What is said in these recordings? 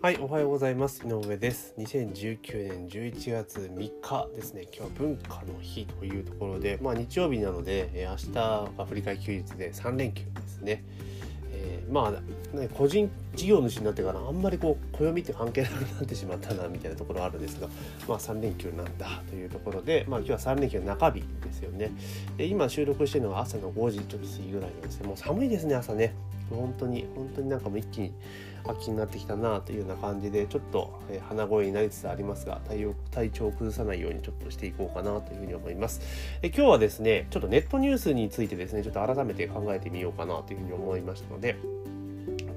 はい、おはようございます。井上です。2019年11月3日ですね。今日は文化の日というところで、まあ日曜日なので、えー明日が振り替え休日で3連休ですね。えーまあ、ね、個人事業主になってからあんまりこう暦って関係なくなってしまったなみたいなところあるんですが、まあ3連休なんだというところで、まあ今日は3連休の中日ですよね。で今収録してるのは朝の5時ちょっと過ぎぐらいなんですね。もう寒いですね、朝ね。本当に本当になんかもう一気に秋になってきたなというような感じでちょっと、鼻声になりつつありますが体体調を崩さないようにちょっとしていこうかなというふうに思います。え今日はですねちょっとネットニュースについてですねちょっと改めて考えてみようかなというふうに思いましたので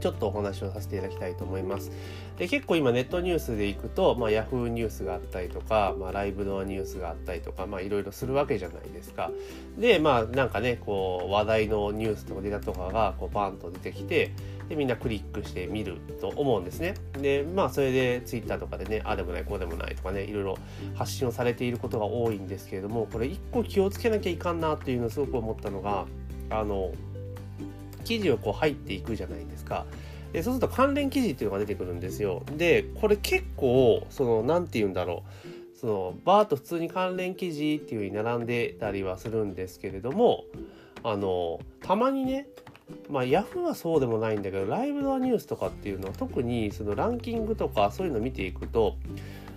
ちょっとお話をさせていただきたいと思います。で結構今ネットニュースでいくと、まあ、ヤフーニュースがあったりとか、まあ、ライブドアニュースがあったりとか、いろいろするわけじゃないですか。でまあなんかねこう話題のニュースとかデータとかがこうバンと出てきてでみんなクリックして見ると思うんですね。でまあそれでツイッターとかでねああでもないこうでもないとかねいろいろ発信をされていることが多いんですけれどもこれ一個気をつけなきゃいかんなっていうのをすごく思ったのがあの記事をこう入っていくじゃないですか。でそうすると関連記事っていうのが出てくるんですよ。でこれ結構その何て言うんだろうそのバーッと普通に関連記事っていう風に並んでたりはするんですけれどもあのたまにねまあヤフーはそうでもないんだけどライブドアニュースとかっていうのは特にそのランキングとかそういうの見ていくと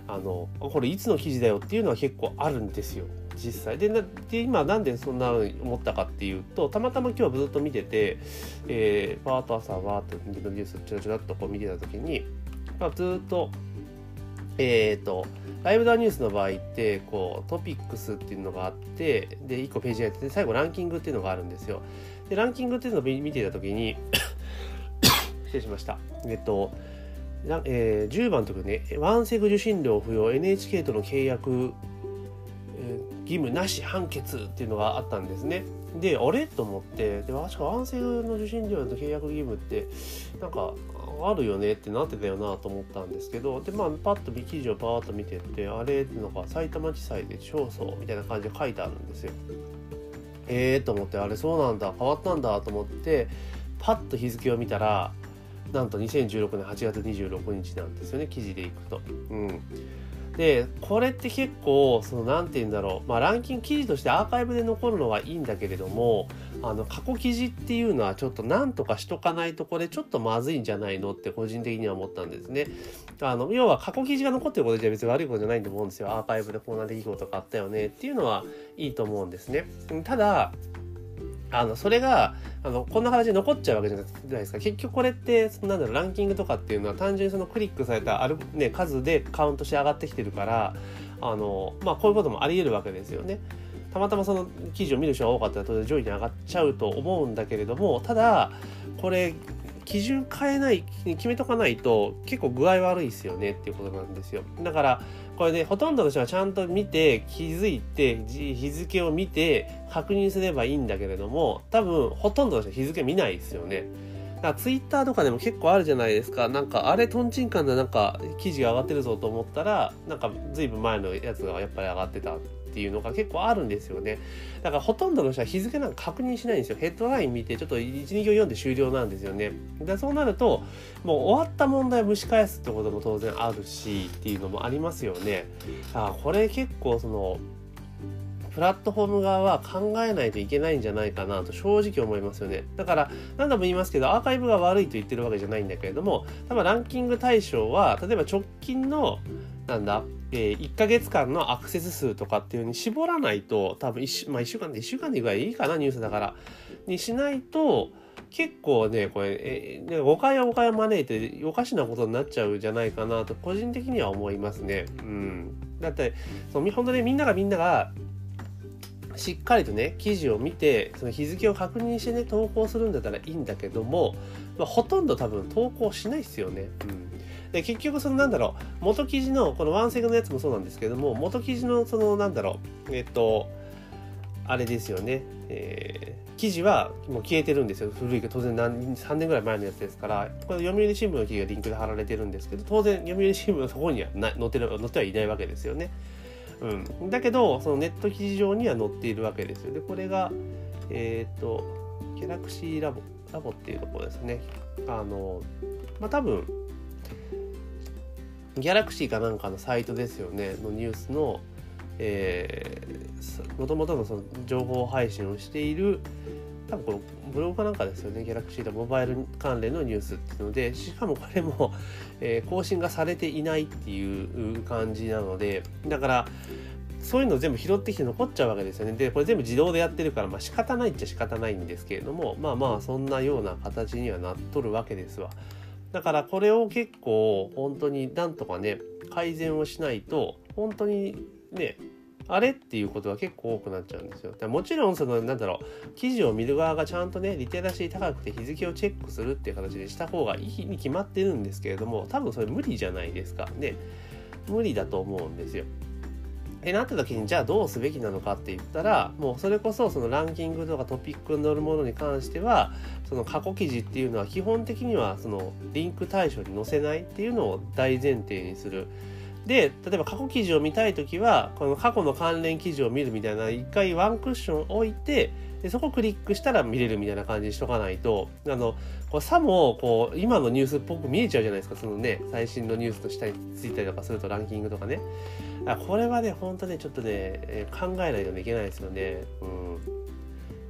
あのこれいつの記事だよっていうのは結構あるんですよ実際。でで今なんでそんな思ったかっていうとたまたま今日ずっと見てて、えー、パーッと朝わーっとニュースちょろちょろっとこう見てた時に、まあ、ずっとえっ、とライブドアニュースの場合ってこうトピックスっていうのがあってで1個ページがやって最後ランキングっていうのがあるんですよ。でランキングっていうのを見てた時に 失礼しました。えっとえー10番のところねワンセグ受信料不要 NHK との契約、え義務なし判決っていうのがあったんですね。であれ？と思って。で確かワンセグの受信料と契約義務ってなんかあるよねってなってたよなと思ったんですけど。でまあパッと記事をパーッと見てってあれ？ってのが埼玉地裁で勝訴みたいな感じで書いてあるんですよ。ええー、と思って。あれそうなんだ。変わったんだと思ってパッと日付を見たらなんと2016年8月26日なんですよね。記事でいくと。うん、でこれって結構その何て言うんだろう、まあ、ランキング記事としてアーカイブで残るのはいいんだけれどもあの過去記事っていうのはちょっと何とかしとかないとこれちょっとまずいんじゃないのって個人的には思ったんですね。あの要は過去記事が残ってることじゃ別に悪いことじゃないと思うんですよ。アーカイブでこんな出来事があったよねっていうのはいいと思うんですね。ただあのそれがあのこんな形で残っちゃうわけじゃないですか結局これってそのなんだろうランキングとかっていうのは単純にそのクリックされたある、ね、数でカウントして上がってきてるからあの、まあ、こういうこともありえるわけですよね。たまたまその記事を見る人が多かったら当然上位に上がっちゃうと思うんだけれどもただこれ基準変えない決めとかないと結構具合悪いですよねっていうことなんですよだからこれねほとんどの人はちゃんと見て気づいて日付を見て確認すればいいんだけれども多分ほとんどの人は日付見ないですよね。だからツイッターとかでも結構あるじゃないですか。なんかあれとんちんかんでなんか記事が上がってるぞと思ったらなんか随分前のやつがやっぱり上がってた。っていうのが結構あるんですよね。だからほとんどの人は日付なんか確認しないんですよ。ヘッドライン見てちょっと12行読んで終了なんですよね。でそうなるともう終わった問題を蒸し返すってことも当然あるしっていうのもありますよね。あこれ結構そのプラットフォーム側は考えないといけないんじゃないかなと正直思いますよね。だから何度も言いますけどアーカイブが悪いと言ってるわけじゃないんだけれども多分ランキング対象は例えば直近のなんだ、えー、1ヶ月間のアクセス数とかっていう風に絞らないと多分 1, 週,、まあ、1週間で1週間でぐらいいかなニュースだからにしないと結構ねこれ、えー、誤解は誤解を招いておかしなことになっちゃうじゃないかなと個人的には思いますね。うん、だってその本当にみんながみんながしっかりとね記事を見てその日付を確認してね投稿するんだったらいいんだけども、まあ、ほとんど多分投稿しないですよね。うんで結局そのなんだろう元記事のこのワンセグのやつもそうなんですけども元記事のそのなんだろうえっとあれですよね、えー、記事はもう消えてるんですよ。古いけど当然何3年ぐらい前のやつですからこれ読売新聞の記事がリンクで貼られてるんですけど当然読売新聞のそこにはな載ってる載ってはいないわけですよね。うん、だけどそのネット記事上には載っているわけですよ。でこれがえっ、とギャラクシーラボラボっていうところですね。あのまあ多分ギャラクシーかなんかのサイトですよねのニュースのえー、もともとのその情報配信をしている多分このブログかなんかですよね、ギャラクシーとモバイル関連のニュースっていうので、しかもこれも、えー、更新がされていないっていう感じなので、だから、そういうの全部拾ってきて残っちゃうわけですよね。で、これ全部自動でやってるから、まあ仕方ないっちゃ仕方ないんですけれども、まあまあそんなような形にはなっとるわけですわ。だからこれを結構本当になんとかね、改善をしないと、本当にね、あれっていうことが結構多くなっちゃうんですよ。もちろんそのなんだろう記事を見る側がちゃんとねリテラシー高くて日付をチェックするっていう形でした方がいいに決まってるんですけれども多分それ無理じゃないですか。ね無理だと思うんですよ。ってなった時にじゃあどうすべきなのかって言ったらもうそれこそそのランキングとかトピックに載るものに関してはその過去記事っていうのは基本的にはそのリンク対象に載せないっていうのを大前提にする。で例えば過去記事を見たい時はこの過去の関連記事を見るみたいな一回ワンクッション置いてでそこをクリックしたら見れるみたいな感じにしとかないと。あのこうさもこう今のニュースっぽく見えちゃうじゃないですか。そのね最新のニュースと下についたりとかするとランキングとかね。あこれはね本当ねちょっとね考えないといけないですよね。うん。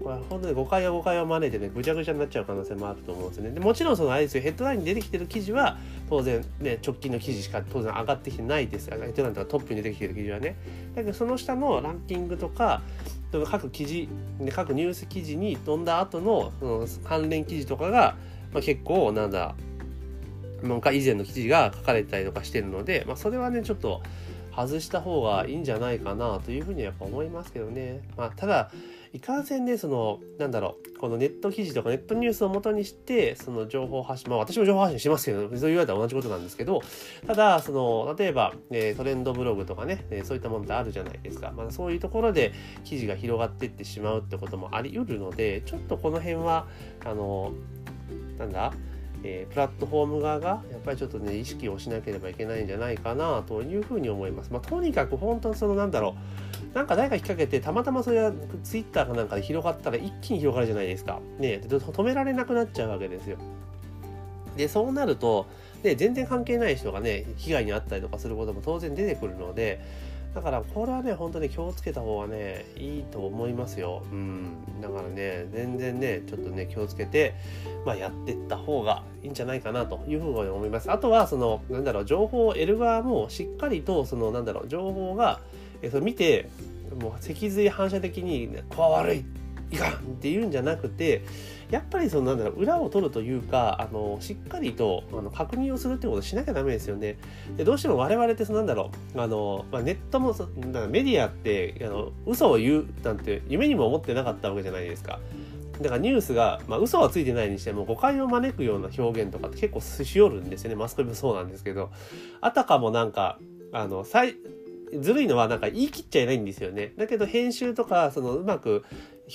これ本当に誤解は誤解を招いてねぐちゃぐちゃになっちゃう可能性もあると思うんですよね。でもちろんそのあれですよ。ヘッドラインに出てきてる記事は当然ね直近の記事しか当然上がってきてないです。ヘッドラインとかトップに出てきてる記事はね。だけどその下のランキングとか各記事各ニュース記事に飛んだ後のその関連記事とかが、まあ、結構なんだなんか以前の記事が書かれたりとかしてるので、まあ、それはねちょっと外した方がいいんじゃないかなというふうにやっぱ思いますけどね。まあ、ただいかんせんね、その、なんだろう、このネット記事とかネットニュースをもとにして、その情報発信、まあ私も情報発信しますけど、そう言われたら同じことなんですけど、ただ、その、例えば、え、トレンドブログとかね、え、そういったものってあるじゃないですか。まあそういうところで記事が広がっていってしまうってこともあり得るので、ちょっとこの辺は、あの、なんだ、えー、プラットフォーム側がやっぱりちょっとね意識をしなければいけないんじゃないかなというふうに思います。まあ、とにかく本当にそのなんだろうなんか誰か引っ掛けてたまたまそれがツイッターかなんかで広がったら一気に広がるじゃないですか。ね止められなくなっちゃうわけですよ。でそうなるとで全然関係ない人がね被害に遭ったりとかすることも当然出てくるのでだからこれはね本当に気をつけた方がねいいと思いますよ。うん。だからね全然ねちょっとね気をつけて、まあ、やってった方がいいんじゃないかなというふうに思います。あとはそのなんだろう情報を得る側もしっかりとそのなんだろう情報がえそれ見てもう脊髄反射的に、ね、こわ悪いいかんっていうんじゃなくてやっぱりそのなんだろう裏を取るというかあのしっかりとあの確認をするってことをしなきゃダメですよね。でどうしても我々ってそのなんだろうあの、まあ、ネットもメディアってあの嘘を言うなんて夢にも思ってなかったわけじゃないですか。だからニュースが、まあ、嘘はついてないにしても誤解を招くような表現とかって結構すしよるんですよねマスコミもそうなんですけどあたかもなんかあのずるいのはなんか言い切っちゃいないんですよね。だけど編集とかそのうまく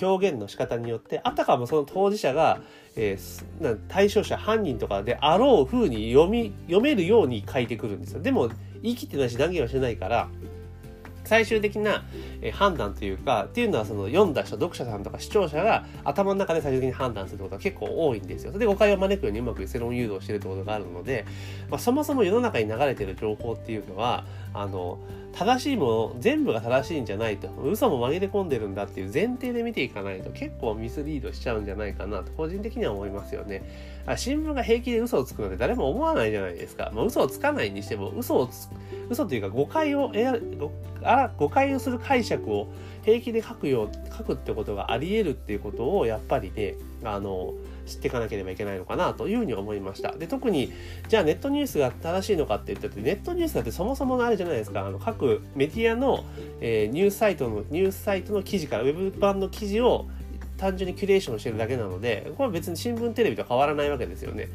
表現の仕方によってあたかもその当事者が、えー、対象者犯人とかであろう風に読み読めるように書いてくるんですよ。でも言い切ってないし断言はしてないから最終的な判断というかっていうのはその読んだ人読者さんとか視聴者が頭の中で最終的に判断するってことが結構多いんですよ。で誤解を招くようにうまく世論誘導してるってことがあるので、まあ、そもそも世の中に流れてる情報っていうのはあの正しいもの全部が正しいんじゃないと嘘も紛れ込んでるんだっていう前提で見ていかないと結構ミスリードしちゃうんじゃないかなと個人的には思いますよね。あ新聞が平気で嘘をつくなんて誰も思わないじゃないですか、まあ、嘘をつかないにしても嘘をつく嘘というか誤解をあ誤解をする解釈を平気で書くよう書くってことがあり得るっていうことをやっぱりねあの知っていかなければいけないのかなというふうに思いました。で、特に、じゃあネットニュースが正しいのかって言ったって、ネットニュースだってそもそものあれじゃないですか、あの各メディアの、えー、ニュースサイトの、ニュースサイトの記事から、ウェブ版の記事を単純にキュレーションしてるだけなので、これは別に新聞テレビと変わらないわけですよね。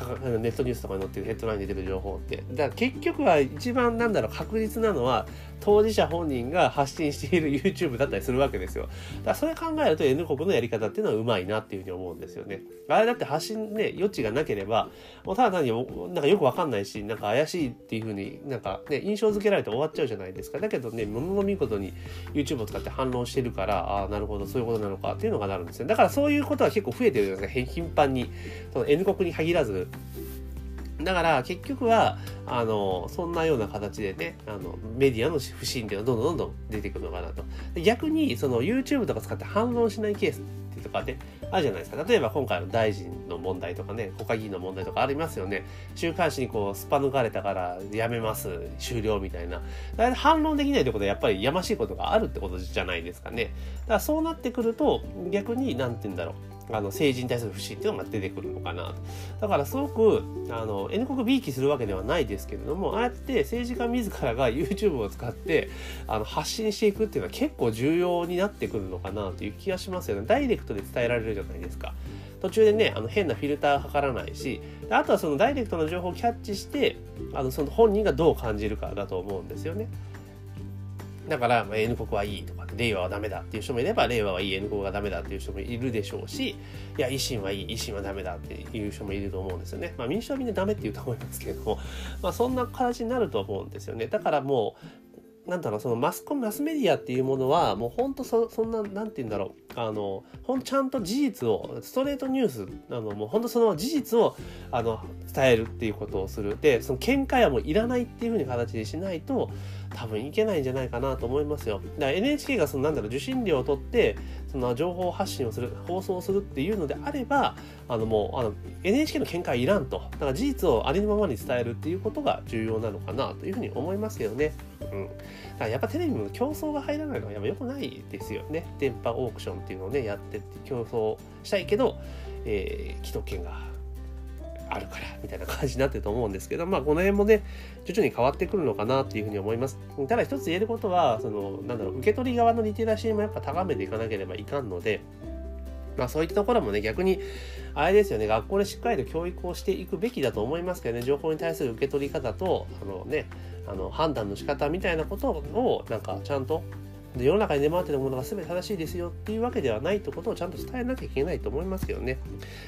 ネットニュースとかに載ってるヘッドラインに出てる情報って。だから結局は一番なんだろう確実なのは当事者本人が発信している YouTube だったりするわけですよ。だからそれ考えると N 国のやり方っていうのはうまいなっていうふうに思うんですよね。あれだって発信ね、余地がなければ、もうただ単になんかよくわかんないし、なんか怪しいっていうふうになんかね、印象付けられて終わっちゃうじゃないですか。だけどね、ものの見事に YouTube を使って反論してるから、ああ、なるほど、そういうことなのかっていうのがなるんですね。だからそういうことは結構増えてるじゃないですか、頻繁に。その N 国に限らず、だから結局はあのそんなような形でねあのメディアの不信っていうのはどんどんどんどん出てくるのかなと。逆にその YouTube とか使って反論しないケースってとかねあるじゃないですか。例えば今回の大臣の問題とかね国会議員の問題とかありますよね。週刊誌にこうすっぱ抜かれたからやめます終了みたいな。だから反論できないってことはやっぱりやましいことがあるってことじゃないですかね。だからそうなってくると逆に何て言うんだろう。あの政治に対する不信っていうのが出てくるのかなだからすごくあの N 国びいきするわけではないですけれどもああやって政治家自らが YouTube を使ってあの発信していくっていうのは結構重要になってくるのかなという気がしますよね。ダイレクトで伝えられるじゃないですか。途中でねあの変なフィルターかからないしあとはそのダイレクトな情報をキャッチしてあのその本人がどう感じるかだと思うんですよね。だから、まあ、N 国はいいとか、令和はダメだっていう人もいれば、令和はいい、N 国がダメだっていう人もいるでしょうし、いや、維新はいい、維新はダメだっていう人もいると思うんですよね。まあ、民主党はみんなダメって言うと思いますけれども、まあ、そんな形になると思うんですよね。だからもう、なんだろう、そのマスコミ、マスメディアっていうものは、もう本当そ、そんな、なんて言うんだろう、あの、ほんちゃんと事実を、ストレートニュース、あの、もう本当その事実を、あの、伝えるっていうことをする。で、その見解はもういらないっていうふうに形にしないと、多分いけないんじゃないかなと思いますよ。だから NHK がそのなんだろう受信料を取ってその情報発信をする放送するっていうのであればあのもうあの NHK の見解いらんとだから事実をありのままに伝えるっていうことが重要なのかなというふうに思いますけどね。うん、だからやっぱテレビの競争が入らないのはやっぱ良くないですよね。電波オークションっていうのをねやってって競争したいけど、えー、既得権があるからみたいな感じになってると思うんですけど、まあ、この辺もね徐々に変わってくるのかなっていうふうに思います。ただ一つ言えることはそのなんだろう受け取り側のリテラシーもやっぱ高めていかなければいかんので。まあそういったところもね、逆に、あれですよね、学校でしっかりと教育をしていくべきだと思いますけどね、情報に対する受け取り方と、あのね、あの判断の仕方みたいなことを、なんかちゃんと世の中に出回ってるものが全て正しいですよっていうわけではないってことをちゃんと伝えなきゃいけないと思いますけどね。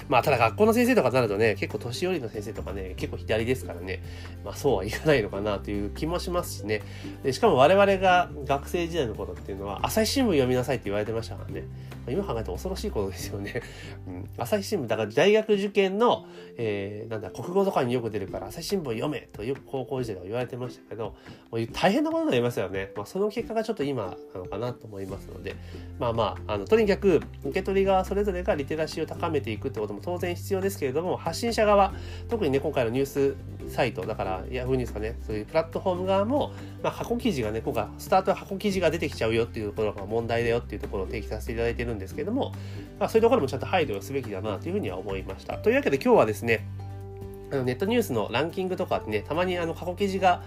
まあただ学校の先生とかになるとね、結構年寄りの先生とかね、結構左ですからね、まあそうはいかないのかなという気もしますしね。でしかも我々が学生時代の頃っていうのは、朝日新聞読みなさいって言われてましたからね。今考えると恐ろしいことですよね。うん、朝日新聞、だから大学受験の、えー、なんだ、国語とかによく出るから朝日新聞読めとよく高校時代は言われてましたけど、もう大変なことになりますよね。まあその結果がちょっと今、なのかなと思いますのでまあまああのとにかく受け取り側それぞれがリテラシーを高めていくってことも当然必要ですけれども発信者側特にね今回のニュースサイトだから Yahoo ニュースかねそういうプラットフォーム側も、まあ、箱記事がね今回スタートは箱記事が出てきちゃうよっていうところが問題だよっていうところを提起させていただいてるんですけども、まあ、そういうところもちゃんと配慮すべきだなというふうには思いました。というわけで今日はですねあのネットニュースのランキングとかね、たまにあの過去記事が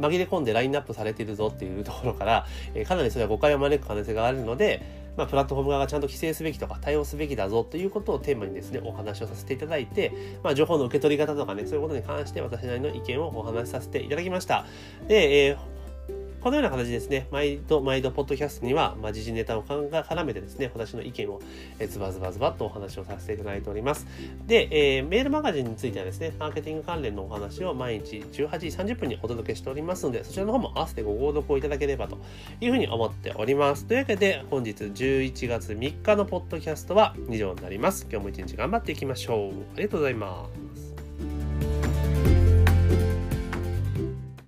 紛れ込んでラインナップされてるぞっていうところから、えー、かなりそれは誤解を招く可能性があるので、まあ、プラットフォーム側がちゃんと規制すべきとか対応すべきだぞということをテーマにですね、お話をさせていただいて、まあ、情報の受け取り方とかね、そういうことに関して私なりの意見をお話しさせていただきました。で、えーこのような形ですね、毎度毎度ポッドキャストには、まあ、時事ネタを絡めてですね、私の意見を、えズバズバズバっとお話をさせていただいております。で、えー、メールマガジンについてはですね、マーケティング関連のお話を毎日18時30分にお届けしておりますので、そちらの方も合わせてご購読をいただければというふうに思っております。というわけで、本日11月3日のポッドキャストは以上になります。今日も一日頑張っていきましょう。ありがとうございます。